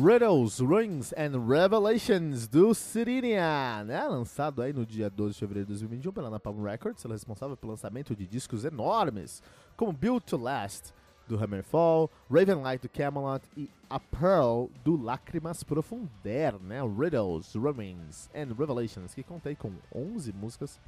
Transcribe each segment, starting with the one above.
Riddles, Rings and Revelations do Sirinia, né? Lançado aí no dia 12 de fevereiro de 2021 pela Napalm Records, ela é responsável pelo lançamento de discos enormes, como Built to Last do Hammerfall, Ravenlight do Camelot e A Pearl do Lágrimas Profunder, né? Riddles, Rings and Revelations, que contei com 11 músicas,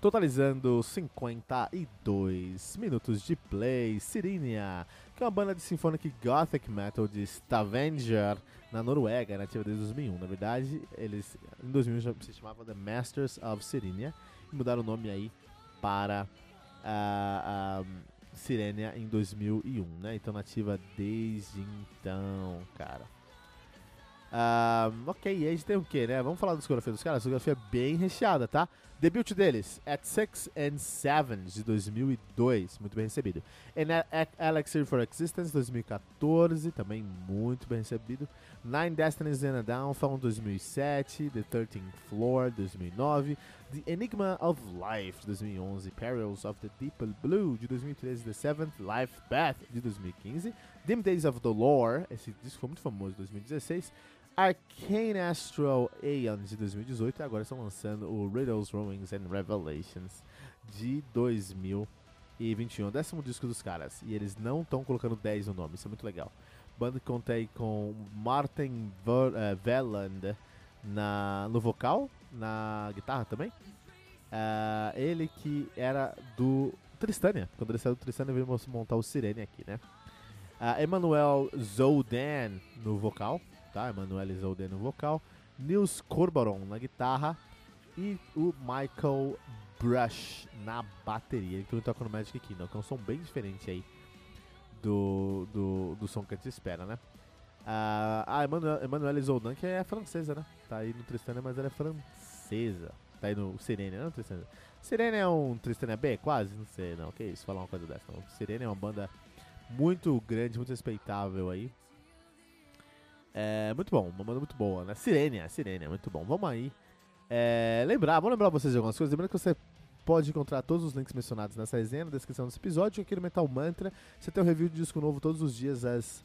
totalizando 52 minutos de play. Sirinia que é uma banda de symphonic gothic metal de Stavanger, na Noruega, nativa desde 2001. Na verdade, eles em 2001 já se chamavam The Masters of Sirenia e mudaram o nome aí para uh, uh, Sirenia em 2001, né? Então nativa desde então, cara. Uh, ok, e aí a gente tem o que, né? Vamos falar da discografia dos caras. A discografia é bem recheada, tá? Debut deles, At Six and Seven, de 2002, muito bem recebido. And Elixir for Existence, 2014, também muito bem recebido. Nine Destinies and a Downfall, 2007. The Thirteenth Floor, 2009. The Enigma of Life, de 2011. Perils of the Deep Blue, de 2013. The Seventh Life Path, de 2015. Dim Days of the Lore, esse disco foi muito famoso, de 2016. Arcane Astral Aeon de 2018 e agora estão lançando o Riddles, Ruins and Revelations de 2021. O décimo disco dos caras. E eles não estão colocando 10 no nome, isso é muito legal. Banda que contei com Martin Veland na, no vocal, na guitarra também. Uh, ele que era do Tristania. Quando ele saiu do Tristania, veio montar o Sirene aqui, né? Uh, Emmanuel Zoldan no vocal tá? Emanuele no vocal, Nils Corbaron na guitarra e o Michael Brush na bateria. Ele também toca no Magic Kingdom, que é um som bem diferente aí do, do, do som que a gente espera, né? Uh, a Emanuele Zoldan, que é francesa, né? Tá aí no Tristania, mas ela é francesa. Tá aí no Sirene, não Tristania. Sirene é um Tristania B? Quase? Não sei, não. Que isso, falar uma coisa dessa. Não. Sirene é uma banda muito grande, muito respeitável aí. É muito bom, uma banda muito boa, né? Sirene, Sirene, muito bom. Vamos aí. É, lembrar, vamos lembrar vocês de algumas coisas. Lembrando que você pode encontrar todos os links mencionados nessa resenha, na descrição desse episódio. Aqui no Metal Mantra, você tem um review de disco novo todos os dias às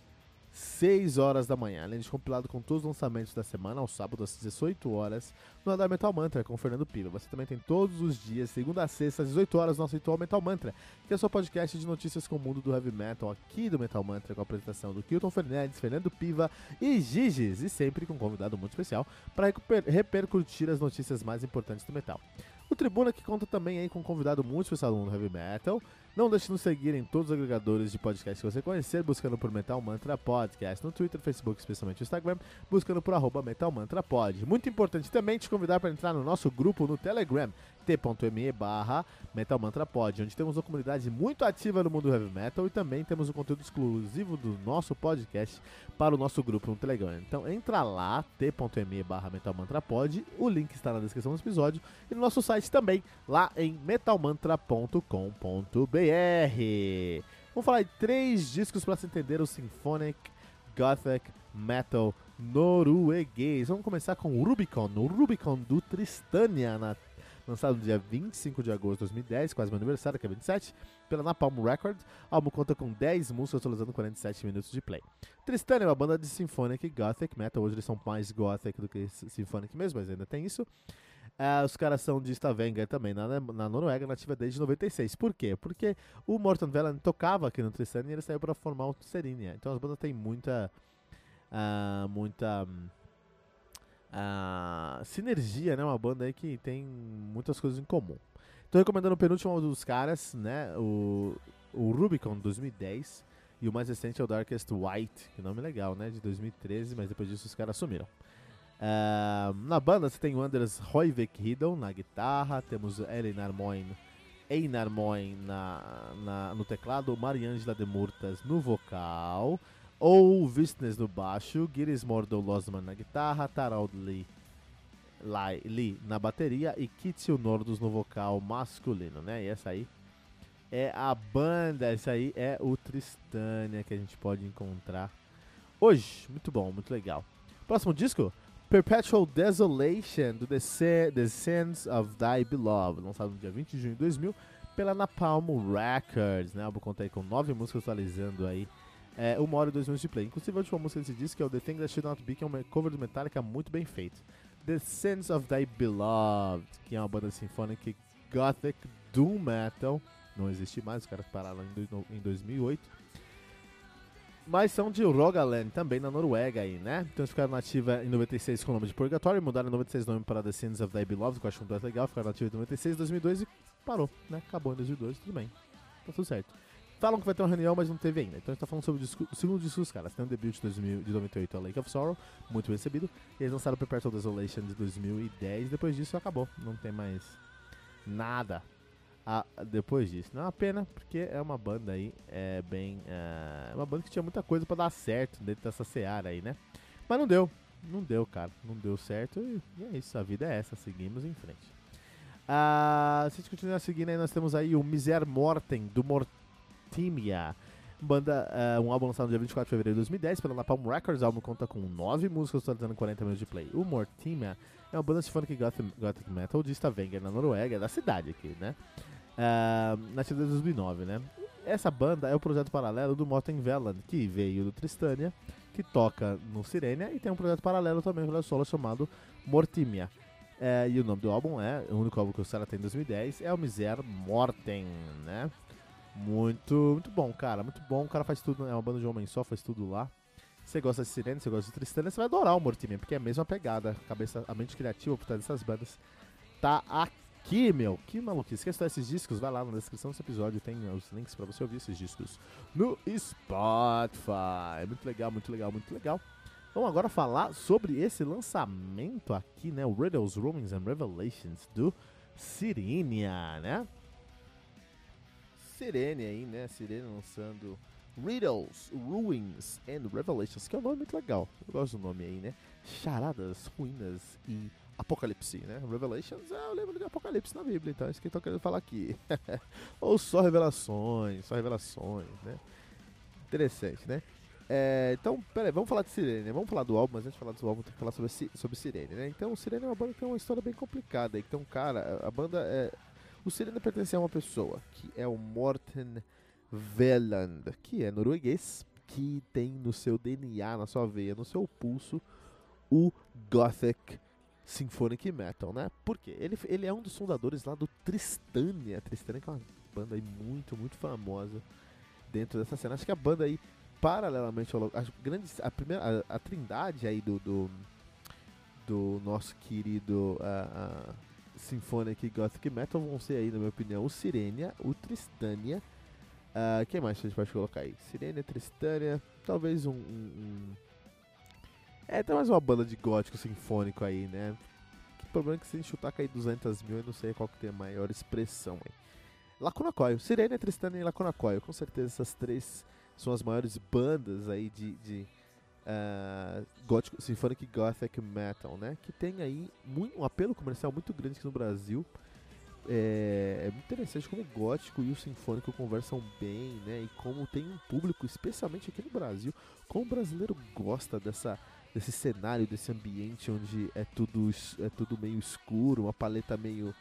6 horas da manhã, além de compilado com todos os lançamentos da semana, ao sábado às 18 horas, no Andar Metal Mantra com Fernando Piva. Você também tem todos os dias, segunda a sexta, às 18 horas, nosso ritual Metal Mantra, que é o seu podcast de notícias com o mundo do heavy metal aqui do Metal Mantra, com a apresentação do Kilton Fernandes, Fernando Piva e Giges, e sempre com um convidado muito especial para repercutir as notícias mais importantes do metal. O Tribuna que conta também aí com um convidado muito especial do mundo heavy metal. Não deixe de nos seguir em todos os agregadores de podcast que você conhecer, buscando por Metal Mantra Podcast, no Twitter, Facebook, especialmente no Instagram, buscando por arroba Metal Mantra Pod. Muito importante também te convidar para entrar no nosso grupo no Telegram, t.me barra Metal Mantra Pod, onde temos uma comunidade muito ativa no mundo heavy metal e também temos o um conteúdo exclusivo do nosso podcast para o nosso grupo no Telegram. Então entra lá, t.me barra Metal Mantra Pod, o link está na descrição do episódio e no nosso site também, lá em metalmantra.com.br. Vamos falar de três discos para se entender o Symphonic Gothic Metal norueguês. Vamos começar com o Rubicon, o Rubicon do Tristania na lançado no dia 25 de agosto de 2010, quase meu aniversário, que é 27, pela Napalm Records. O álbum conta com 10 músicas, totalizando 47 minutos de play. Tristan é uma banda de symphonic gothic metal, hoje eles são mais gothic do que symphonic mesmo, mas ainda tem isso. Uh, os caras são de Stavanger também, na, na Noruega, nativa desde 96. Por quê? Porque o Morton Vellan tocava aqui no Tristan e ele saiu para formar o Serinia. Então as bandas têm muita. Uh, muita. Um, a sinergia, né? Uma banda aí que tem muitas coisas em comum. Tô recomendando o penúltimo dos caras, né? O, o Rubicon 2010 e o mais recente é o Darkest White, que nome legal, né? De 2013, mas depois disso os caras sumiram. Uh, na banda você tem o Anders Hoivik Riddle na guitarra, temos Elinar Moin, Einar Moin na, na, no teclado, Mariangela de Murtas no vocal, Ou Visnes no baixo, Girismordo Losman na guitarra, Tarald Lee, Lai, Lee na bateria e Kitsil Nordos no vocal masculino, né? E essa aí é a banda, essa aí é o Tristânia que a gente pode encontrar hoje. Muito bom, muito legal. Próximo disco, Perpetual Desolation, do The, The Sands of Thy Beloved, lançado no dia 20 de junho de 2000 pela Napalm Records, né? O álbum conta aí com nove músicas atualizando aí é, uma hora e dois minutos de play. Inclusive a última música desse disco é o The Thing That Should Not Be, que é um cover do Metallica muito bem feito. The Sands of Thy Beloved, que é uma banda sinfônica gothic doom metal, não existe mais, os caras pararam em 2008 mas são de Rogaland, também na Noruega aí, né? Então ficaram nativa em 96 com o nome de Purgatory, mudaram em 96 o nome para The Sins of Thy Beloved, que eu acho muito legal, ficaram nativa em 96, 2002 e parou, né? Acabou em 2002, tudo bem, tá tudo certo. Falam que vai ter uma reunião, mas não teve ainda. Então a gente tá falando sobre o, disco, o segundo disco dos caras. Tem um debut de, 2000, de 98, a Lake of Sorrow, muito bem recebido. E eles lançaram o Perpetual Desolation de 2010. Depois disso acabou, não tem mais nada depois disso. Não é uma pena, porque é uma banda aí, é bem. É uma banda que tinha muita coisa para dar certo dentro dessa seara aí, né? Mas não deu, não deu, cara. Não deu certo e, é isso, a vida é essa, seguimos em frente. Ah, se a gente continuar seguindo aí, nós temos aí o Miser Mortem, do Mortimia. Banda, uh, um álbum lançado no dia 24 de fevereiro de 2010 pela Napalm Records. O álbum conta com 9 músicas, totalizando 40 minutos de play. O Mortimia é uma banda sinfônica gothic, gothic metal de Stavanger, na Noruega, da cidade aqui, né? uh, na de 2009, né? Essa banda é o projeto paralelo do Morten Veland, que veio do Tristania, que toca no Sirenia e tem um projeto paralelo também para solo chamado Mortimia. É, e o nome do álbum é, o único álbum que o Sarah tem em 2010, é o Miser Morten, né? Muito, muito bom, cara, muito bom. O cara faz tudo, é uma banda de homem só, faz tudo lá. Você gosta de Sirene, você gosta de Tristania, você vai adorar o Mortimia, porque é a mesma pegada. A, cabeça, a mente criativa por trás dessas bandas tá aqui meu. Que maluquice. Quer estudar esses discos? Vai lá na descrição desse episódio, tem os links para você ouvir esses discos no Spotify. Muito legal, muito legal, muito legal. Vamos agora falar sobre esse lançamento aqui, né? O Riddles, Rumings and Revelations do Sirenia, né? Sirene aí, né? Sirene lançando Riddles, Ruins and Revelations, que é um nome muito legal. Eu gosto do nome aí, né? Charadas, ruínas e Apocalipse, né? Revelations é o livro de Apocalipse na Bíblia, então é isso que eu tô querendo falar aqui. Ou só revelações, só revelações, né? Interessante, né? É, então, peraí, vamos falar de Sirene, vamos falar do álbum, mas antes de falar do álbum, tem que falar sobre, sobre Sirene, né? Então, Sirene é uma banda que tem uma história bem complicada. Então, cara, a banda é. O Sirene pertence a uma pessoa, que é o Morten Veland, que é norueguês, que tem no seu DNA, na sua veia, no seu pulso, o Gothic Symphonic Metal, né? Por quê? Ele, ele é um dos fundadores lá do Tristania. Tristania que é uma banda aí muito, muito famosa dentro dessa cena. Acho que a banda aí, paralelamente ao... A, grande, a, primeira, a, a trindade aí do, do, do nosso querido uh, uh, Symphonic Gothic Metal vão ser aí, na minha opinião, o Sirenia, o Tristania... Uh, quem mais a gente pode colocar aí? Sirenia, Tristania, talvez um, um, um é, tem mais uma banda de gótico sinfônico aí, né? O problema é que se a gente chutar cair 200 mil, eu não sei qual que tem a maior expressão aí. Lacuna Coil, Sirene, Tristana e Lacuna Coil, com certeza essas três são as maiores bandas aí de, de uh, gótico, Symphonic Gothic Metal, né? Que tem aí muito, um apelo comercial muito grande aqui no Brasil. É, é, muito interessante como o gótico e o sinfônico conversam bem, né? E como tem um público, especialmente aqui no Brasil, como o brasileiro gosta dessa desse cenário, desse ambiente onde é tudo, é tudo meio escuro, uma paleta meio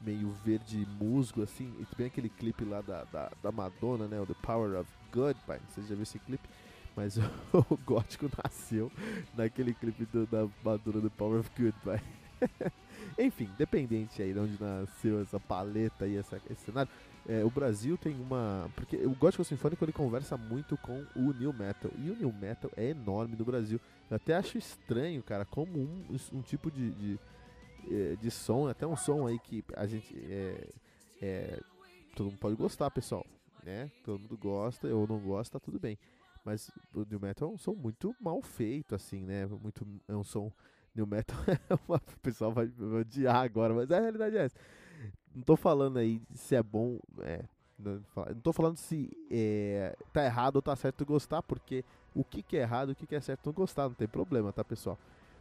meio verde musgo, assim, e tem aquele clipe lá da, da, da, Madonna, né, o The Power of Goodbye, você já viu esse clipe? Mas o, o gótico nasceu naquele clipe do, da Madonna, The Power of Goodbye. Enfim, dependente aí de onde nasceu essa paleta e essa, esse cenário, é, o Brasil tem uma. Porque o gótico sinfônico ele conversa muito com o new metal. E o new metal é enorme no Brasil. Eu até acho estranho, cara, como um, um tipo de, de, é, de som, até um som aí que a gente. É, é, todo mundo pode gostar, pessoal. Né? Todo mundo gosta, ou não gosta, tá tudo bem. Mas o new metal é um som muito mal feito, assim, né? Muito, é um som. New metal, o pessoal vai, vai odiar agora, mas a realidade é essa. Não tô falando aí se é bom. É, não, tô falando se é, tá errado ou tá certo gostar, porque o que, que é errado, o que, que é certo não gostar, não tem problema, tá, pessoal?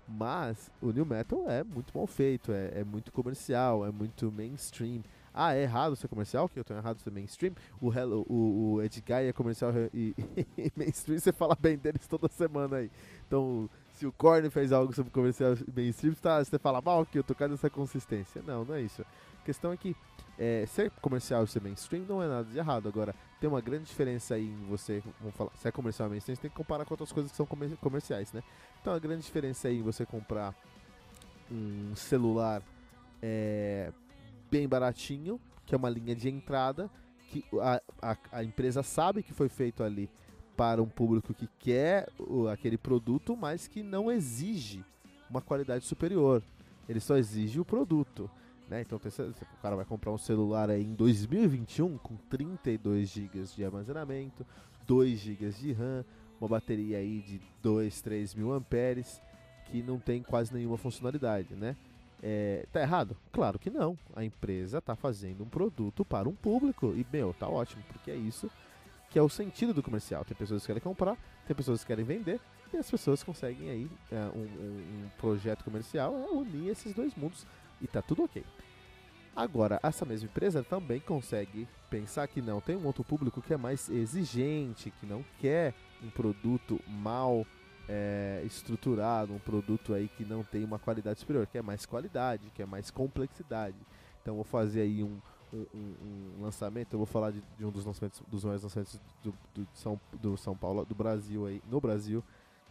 Mas o New Metal é muito mal feito, é, é muito comercial, é muito mainstream. Ah, é errado ser comercial? Que eu tenho errado ser mainstream? O, Hello, o, o Ed Guy é comercial e, e, mainstream, você fala bem deles toda semana aí. Então, se o Korn fez algo sobre comercial mainstream, tá, você fala mal que eu tô cadê essa consistência? Não, não é isso. A questão é que é, ser comercial e ser mainstream não é nada de errado. Agora, tem uma grande diferença aí em você, vamos falar, se é comercial ou mainstream, você tem que comparar com outras coisas que são comerciais, né? Então, a grande diferença aí em você comprar um celular é, bem baratinho, que é uma linha de entrada, que a, a, a empresa sabe que foi feito ali para um público que quer o, aquele produto, mas que não exige uma qualidade superior. Ele só exige o produto. Né? Então o cara vai comprar um celular aí em 2021 com 32 GB de armazenamento, 2 GB de RAM, uma bateria aí de 2, 3 mil amperes, que não tem quase nenhuma funcionalidade, né? É, tá errado? Claro que não. A empresa tá fazendo um produto para um público e, meu, tá ótimo, porque é isso que é o sentido do comercial. Tem pessoas que querem comprar, tem pessoas que querem vender, e as pessoas conseguem aí é, um, um, projeto comercial é unir esses dois mundos e tá tudo ok. Agora, essa mesma empresa também consegue pensar que não, tem um outro público que é mais exigente, que não quer um produto mal é, um produto aí que não tem uma qualidade superior, que é mais qualidade, que é mais complexidade. Então vou fazer aí um, um, um, lançamento, eu vou falar de, de, um dos lançamentos, dos maiores lançamentos do, do, São, do São Paulo, do Brasil aí, no Brasil,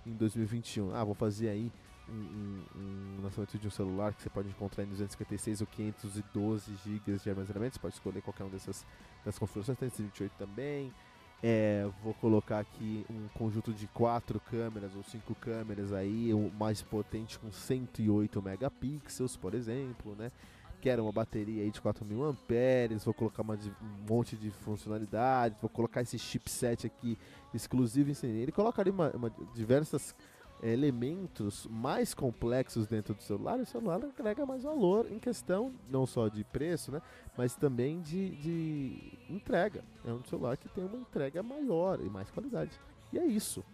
em 2021. Ah, vou fazer aí um, um, lançamento de um celular que você pode encontrar em 256 ou 512 GB de armazenamento. Você pode escolher qualquer uma dessas das configurações. Tem 128 também. É, vou colocar aqui um conjunto de quatro câmeras ou cinco câmeras aí, o mais potente com 108 megapixels, por exemplo, né? Quero uma bateria aí de 4000 amperes, vou colocar uma, um monte de funcionalidades, vou colocar esse chipset aqui exclusivo em Ele colocaria uma, uma diversas elementos mais complexos dentro do celular, o celular agrega mais valor em questão não só de preço, né, mas também de, de entrega. É um celular que tem uma entrega maior e mais qualidade. E é isso.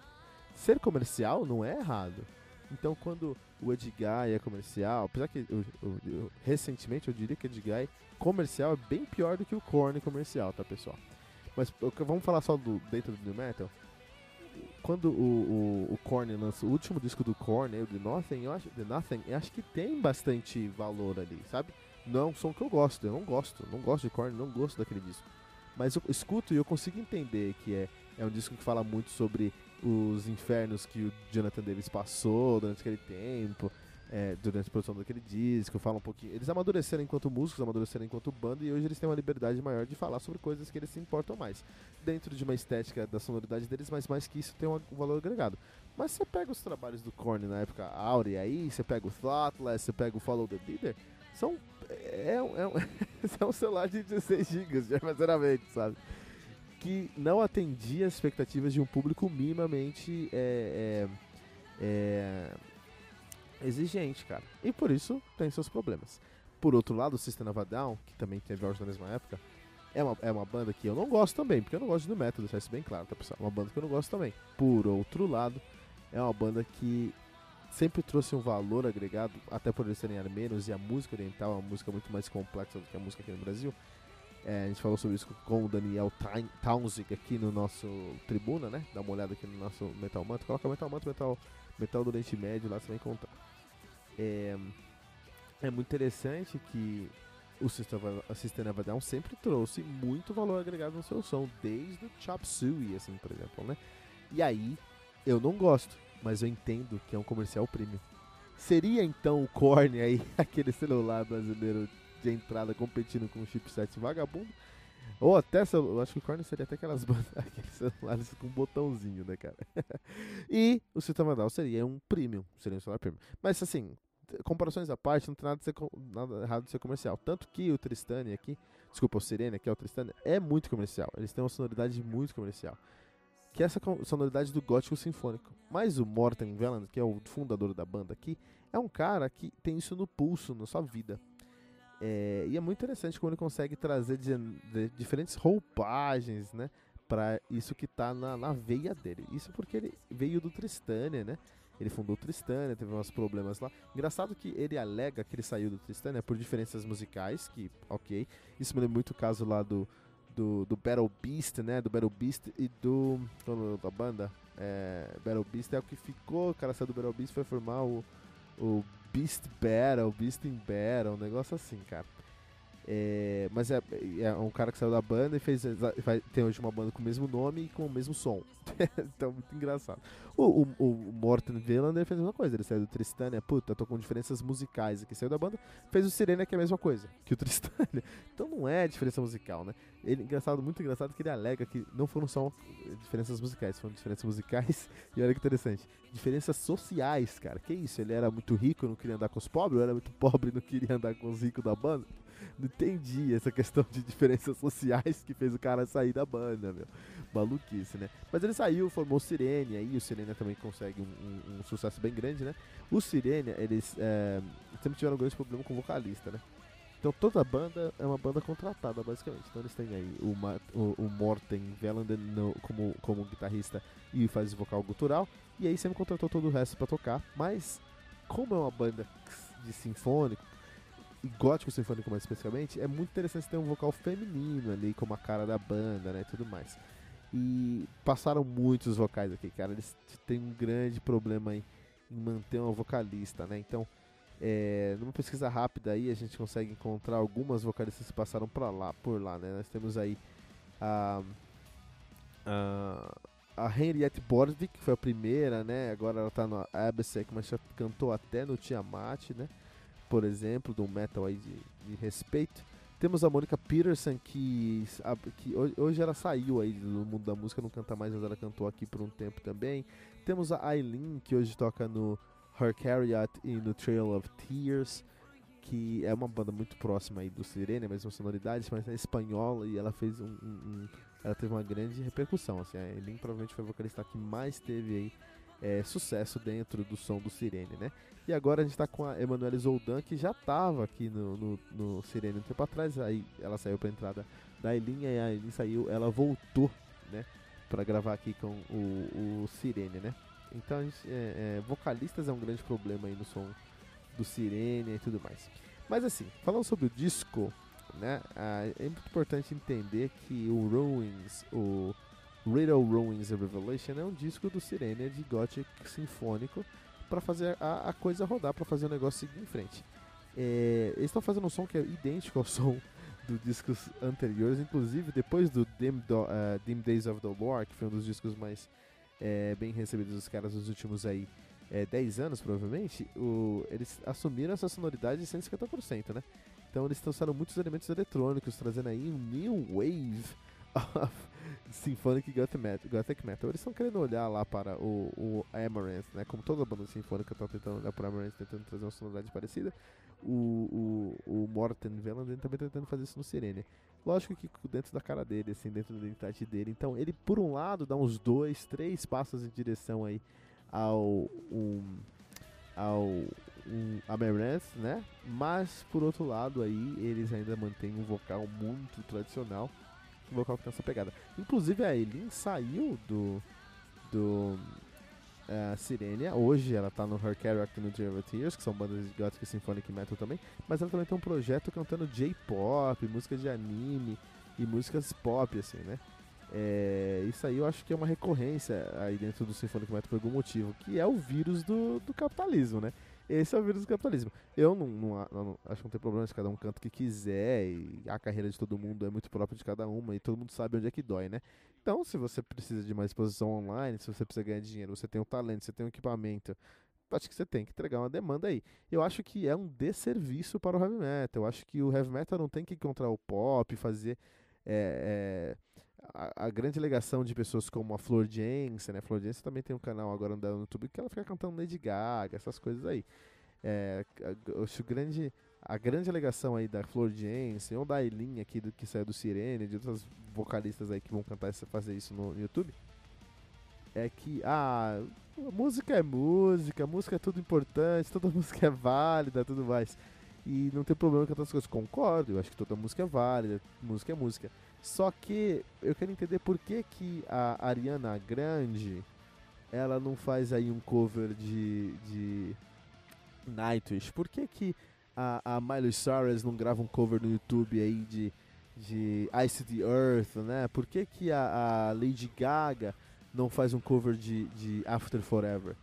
Ser comercial não é errado. Então, quando o Edguy é comercial, apesar que eu, eu, eu, recentemente eu diria que o Edguy comercial é bem pior do que o Korn comercial, tá pessoal? Mas vamos falar só do dentro do New Metal quando o, o, o Korn o último disco do Korn, o The Nothing, eu acho, The Nothing, eu acho que tem bastante valor ali, sabe? Não é um som que eu gosto, eu não gosto, não gosto de Korn, não gosto daquele disco. Mas eu escuto e eu consigo entender que é, é um disco que fala muito sobre os infernos que o Jonathan Davis passou durante aquele tempo, é, durante a produção daquele disco, fala um pouquinho. Eles amadureceram enquanto músicos, amadureceram enquanto banda, e hoje eles têm uma liberdade maior de falar sobre coisas que eles se importam mais. Dentro de uma estética da sonoridade deles, mas mais que isso tem um, valor agregado. Mas você pega os trabalhos do Korn na época Aurea aí, você pega o Thoughtless, você pega o Follow the Leader, são. É, é, é um celular de 16 GB de armazenamento, sabe? Que não atendia as expectativas de um público minimamente. É, é, é exigente, cara. E por isso tem seus problemas. Por outro lado, o System of a Down, que também teve auge na mesma época, é uma, é uma banda que eu não gosto também, porque eu não gosto do método, deixar isso bem claro, tá pessoal? É uma banda que eu não gosto também. Por outro lado, é uma banda que sempre trouxe um valor agregado, até por eles serem armenos e a música oriental é uma música muito mais complexa do que a música aqui no Brasil. É, a gente falou sobre isso com o Daniel Townsend aqui no nosso Tribuna, né? Dá uma olhada aqui no nosso Metal Manto. Coloca Metal Manto, Metal, Metal do Oriente Médio, lá você vai encontrar. É, é muito interessante que o System of a Down sempre trouxe muito valor agregado no seu som, desde o Chop Suey, assim, por exemplo, né? E aí, eu não gosto, mas eu entendo que é um comercial premium. Seria então o Korn aí, aquele celular brasileiro de entrada competindo com um chipset vagabundo? Ou até, acho que o Korn seria até aquelas bandas, aqueles celulares com um botãozinho, né, cara? e o System of Down seria um premium, seria um celular premium. Mas assim, comparações à parte, não tem nada, de ser, nada errado de ser comercial. Tanto que o Tristane aqui, desculpa, o Sirene aqui, o Tristane, é muito comercial. Eles têm uma sonoridade muito comercial. Que é essa sonoridade do gótico sinfônico. Mas o Morten Veland, que é o fundador da banda aqui, é um cara que tem isso no pulso, na sua vida. É, e é muito interessante como ele consegue trazer de, de diferentes roupagens, né? para isso que tá na, na veia dele. Isso porque ele veio do Tristânia, né? Ele fundou o Tristânia, teve uns problemas lá. Engraçado que ele alega que ele saiu do Tristânia por diferenças musicais, que ok. Isso me lembra muito o caso lá do, do, do Battle Beast, né? Do Battle Beast e do. É da banda? É, Battle Beast é o que ficou, o cara saiu do Battle Beast foi formar o, o Beast Battle, Beast in Battle, um negócio assim, cara. É, mas é, é, um cara que saiu da banda e fez vai, tem hoje uma banda com o mesmo nome e com o mesmo som. então, muito engraçado. O, o, o Morten Velander fez a mesma coisa. Ele saiu do Tristânia, puta, tô com diferenças musicais aqui. Saiu da banda, fez o Sirene, que é a mesma coisa que o Tristânia. Então não é diferença musical, né? Ele, engraçado, muito engraçado que ele alega que não foram só diferenças musicais, foram diferenças musicais. E olha que interessante, diferenças sociais, cara. Que isso? Ele era muito rico, não queria andar com os pobres, ou era muito pobre, não queria andar com os ricos da banda? não entendi essa questão de diferenças sociais que fez o cara sair da banda, meu. Maluquice, né? Mas ele saiu, formou o Sirene, aí o Sirene também consegue um, um, um sucesso bem grande, né? O Sirene, eles é, sempre tiveram um grande problema com o vocalista, né? Então toda a banda é uma banda contratada, basicamente. Então eles têm aí o, o, o Morten Velander como, como guitarrista e faz vocal gutural. E aí sempre contratou todo o resto para tocar. Mas como é uma banda de sinfônico, e gótico sinfônico mais especificamente, é muito interessante ter um vocal feminino ali, como a cara da banda, né, e tudo mais. E passaram muitos vocais aqui, cara, eles têm um grande problema aí em manter uma vocalista, né, então... É, numa pesquisa rápida aí a gente consegue encontrar algumas vocalistas que passaram para lá, por lá, né? Nós temos aí a, a, a Henriette Borvik, que foi a primeira, né? Agora ela tá no Absec, mas já cantou até no Tiamat, né? por exemplo, um metal aí de, de respeito. Temos a Mônica Peterson, que, a, que, hoje ela saiu aí do mundo da música, não canta mais, mas ela cantou aqui por um tempo também. Temos a Eileen, que hoje toca no Her Carriot e no Trail of Tears, que é uma banda muito próxima aí do Sirene, a mesma sonoridade, mas é espanhola e ela fez um, um, um, ela teve uma grande repercussão. Assim, a Eileen provavelmente foi a vocalista que mais teve aí é, sucesso dentro do som do Sirene, né? E agora a gente está com a Emanuele Zoldan, que já estava aqui no, no, no, Sirene um tempo atrás, aí ela saiu para entrada da Eileen, e a Eileen saiu, ela voltou, né? Para gravar aqui com o, o Sirene, né? Então, gente, é, é, vocalistas é um grande problema aí no som do Sirene e tudo mais. Mas assim, falando sobre o disco, né? é muito importante entender que o Ruins, o Riddle Ruins a Revelation é um disco do Sirene de Gothic sinfônico para fazer a, a, coisa rodar, para fazer o negócio seguir em frente. É, eles estão fazendo um som que é idêntico ao som dos discos anteriores, inclusive depois do Dim, do, uh, Dim Days of the Lore, que foi um dos discos mais é, bem recebidos dos caras nos últimos aí é, 10 anos, provavelmente, o, eles assumiram essa sonoridade de 150%, né? Então eles trouxeram muitos elementos eletrônicos, trazendo aí um new wave Symphonic Gothic Metal. Eles estão querendo olhar lá para o, o Amaranth, né? Como toda banda sinfônica está tentando olhar para Amaranth, tentando trazer uma sonoridade parecida. O, o, o Morten Veland também está tentando fazer isso no Sirene. Lógico que dentro da cara dele, assim, dentro da identidade dele. Então, ele, por um lado, dá uns dois, três passos em direção aí ao... Um, ao um Amaranth, né? Mas, por outro lado, aí, eles ainda mantêm um vocal muito tradicional vocal que tem essa pegada. Inclusive a Eileen saiu do. do. Uh, Sirenia. Hoje ela tá no Her Character no Dream Tears, que são bandas de Gothic Symphonic Metal também. Mas ela também tem um projeto cantando J-pop, música de anime e músicas pop, assim, né? É, isso aí eu acho que é uma recorrência aí dentro do Symphonic Metal por algum motivo, que é o vírus do, do capitalismo, né? Esse é o vírus do capitalismo. Eu não, não, não, acho que não tem problema se cada um canta o que quiser e a carreira de todo mundo é muito própria de cada uma e todo mundo sabe onde é que dói, né? Então, se você precisa de uma exposição online, se você precisa ganhar dinheiro, você tem um talento, você tem um equipamento, acho que você tem que entregar uma demanda aí. Eu acho que é um desserviço para o heavy metal. Eu acho que o heavy metal não tem que encontrar o pop, fazer é, é, a, a, grande legação de pessoas como a Flor Jensen, né? A Flor Jensen também tem um canal agora no YouTube que ela fica cantando Lady Gaga, essas coisas aí. É, acho grande, a grande alegação aí da Flor Jensen ou da Eileen aqui do, que saiu do Sirene, de outras vocalistas aí que vão cantar fazer isso no, no YouTube, é que ah, música é música, música é tudo importante, toda música é válida, tudo mais. E não tem problema cantar as coisas. Concordo, eu acho que toda música é válida, música é música. Só que eu quero entender por que, que a Ariana Grande ela não faz aí um cover de, de Nightwish? Por que, que a, a Miley Cyrus não grava um cover no YouTube aí de, de Ice the Earth, né? Por que, que a, a Lady Gaga não faz um cover de, de After Forever?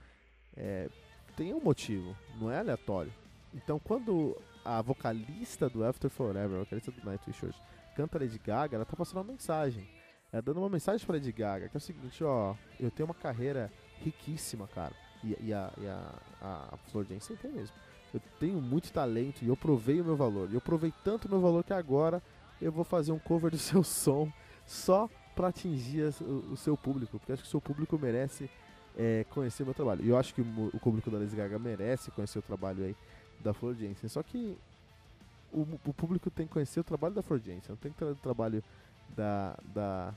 É, tem um motivo, não é aleatório. Então quando a vocalista do After Forever, a vocalista do Nightwish hoje, canta Lady Gaga, ela tá passando uma mensagem. Ela dando uma mensagem pra Lady Gaga, que é o seguinte, ó, eu tenho uma carreira riquíssima, cara. E, e a, e a, a Flor Jensen tem mesmo. Eu tenho muito talento e eu provei o meu valor. E eu provei tanto o meu valor que agora eu vou fazer um cover do seu som só para atingir o, o, seu público. Porque acho que o seu público merece é, conhecer o meu trabalho. E eu acho que o, o público da Lady Gaga merece conhecer o trabalho aí da Flor Jensen. Só que o, o, público tem que conhecer o trabalho da Flor Jensen. Não tem que ter o trabalho da, da,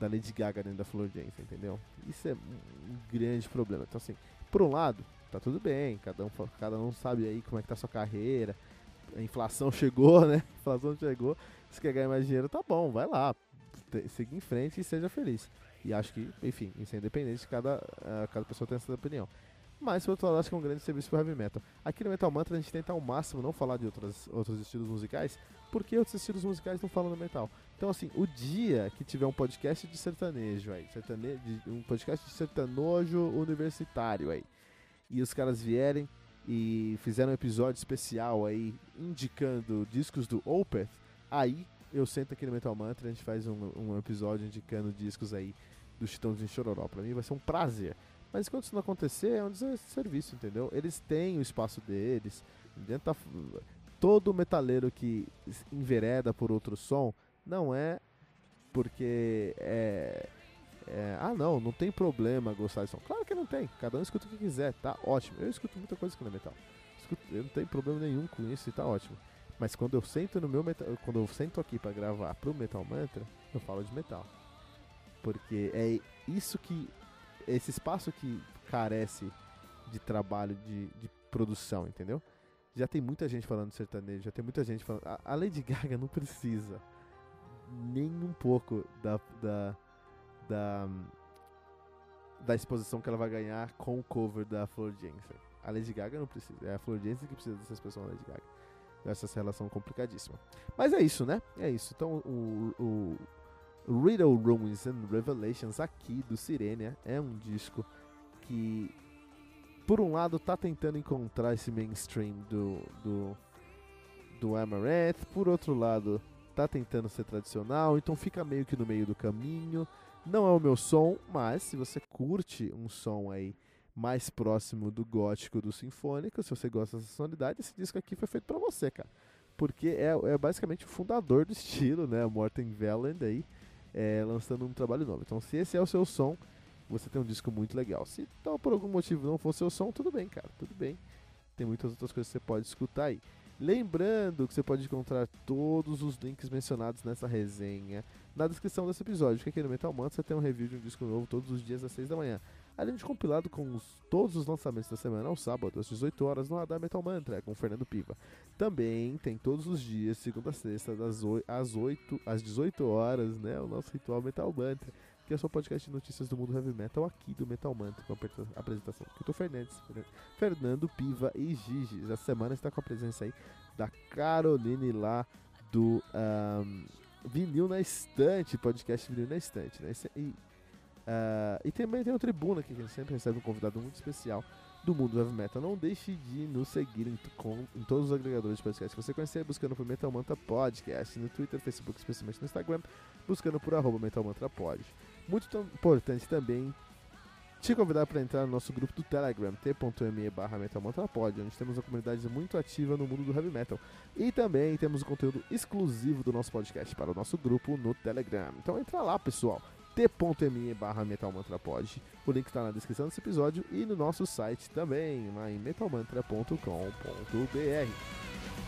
da Lady Gaga dentro da Flor Jensen, entendeu? Isso é um grande problema. Então, assim, por um lado, tá tudo bem, cada um, cada um sabe aí como é que tá a sua carreira, a inflação chegou, né? A inflação chegou, se quer ganhar mais dinheiro, tá bom, vai lá, siga em frente e seja feliz. E acho que, enfim, isso é independente, cada, uh, cada pessoa tem essa opinião. Mas, por outro lado, acho que é um grande serviço para heavy metal. Aqui no Metal Mantra a gente tenta ao máximo não falar de outras, outros estilos musicais, porque outros estilos musicais não falam no metal. Então, assim, o dia que tiver um podcast de sertanejo aí, sertanejo, um podcast de sertanojo universitário aí, e os caras vierem e fizeram um episódio especial aí indicando discos do Opeth, aí eu sento aqui no Metal Mantra e a gente faz um, um episódio indicando discos aí do Chitãozinho de Chororó. Pra mim vai ser um prazer. Mas enquanto isso não acontecer, é um serviço, entendeu? Eles têm o espaço deles. Da, todo metaleiro que envereda por outro som não é porque é, é, ah, não, não tem problema gostar de som. Claro que não tem. Cada um escuta o que quiser, tá ótimo. Eu escuto muita coisa que não é metal. Escuto, eu não tenho problema nenhum com isso e tá ótimo. Mas quando eu sento no meu metal, quando eu sento aqui para gravar pro Metal Mantra, eu falo de metal. Porque é isso que esse espaço que carece de trabalho de, de produção, entendeu? Já tem muita gente falando sertanejo, já tem muita gente falando. A, a Lady Gaga não precisa nem um pouco da, da da, da exposição que ela vai ganhar com o cover da Flor Jensen. A Lady Gaga não precisa, é a Flor Jensen que precisa dessa expressão da Lady Gaga. Essa relação complicadíssima. Mas é isso, né? É isso. Então o, o Riddle Ruins and Revelations aqui do Sirenia é um disco que, por um lado, tá tentando encontrar esse mainstream do, do, do Amaranth, por outro lado, tá tentando ser tradicional, então fica meio que no meio do caminho. Não é o meu som, mas se você curte um som aí mais próximo do gótico do sinfônico, se você gosta dessa sonoridade, esse disco aqui foi feito para você, cara. Porque é, é basicamente o fundador do estilo, né? Morten Veland aí, é, lançando um trabalho novo. Então, se esse é o seu som, você tem um disco muito legal. Se então, por algum motivo não for seu som, tudo bem, cara, tudo bem. Tem muitas outras coisas que você pode escutar aí. Lembrando que você pode encontrar todos os links mencionados nessa resenha na descrição desse episódio, que aqui no Metal Mantra você tem um review de um disco novo todos os dias às 6 da manhã. Além de compilado com os, todos os lançamentos da semana ao sábado, às 18 horas, no Radar Metal Mantra, com Fernando Piva. Também tem todos os dias, segunda a sexta, das 8, às, 8, às 18 horas, né, o nosso ritual Metal Mantra, que é o seu podcast de notícias do mundo heavy metal aqui do Metal Mantra, com a apresentação do Vitor Fernandes, Fernando Piva e Gigi. Essa semana está com a presença aí da Caroline lá do um, Vinil na Estante, podcast Vinil na Estante, né? E, uh, e também tem o Tribuna que a gente sempre recebe um convidado muito especial do mundo do heavy metal. Não deixe de nos seguir em, com, em todos os agregadores de podcast que você conhecer, buscando por Metal Mantra Podcast, no Twitter, Facebook, especialmente no Instagram, buscando por arroba Metal Mantra Pod. Muito importante também te convidar para entrar no nosso grupo do Telegram, t.me barra metalmantrapod, onde temos uma comunidade muito ativa no mundo do heavy metal. E também temos o conteúdo exclusivo do nosso podcast para o nosso grupo no Telegram. Então entra lá, pessoal, t.me barra metalmantrapod. O link está na descrição desse episódio e no nosso site também, lá em metalmantra.com.br.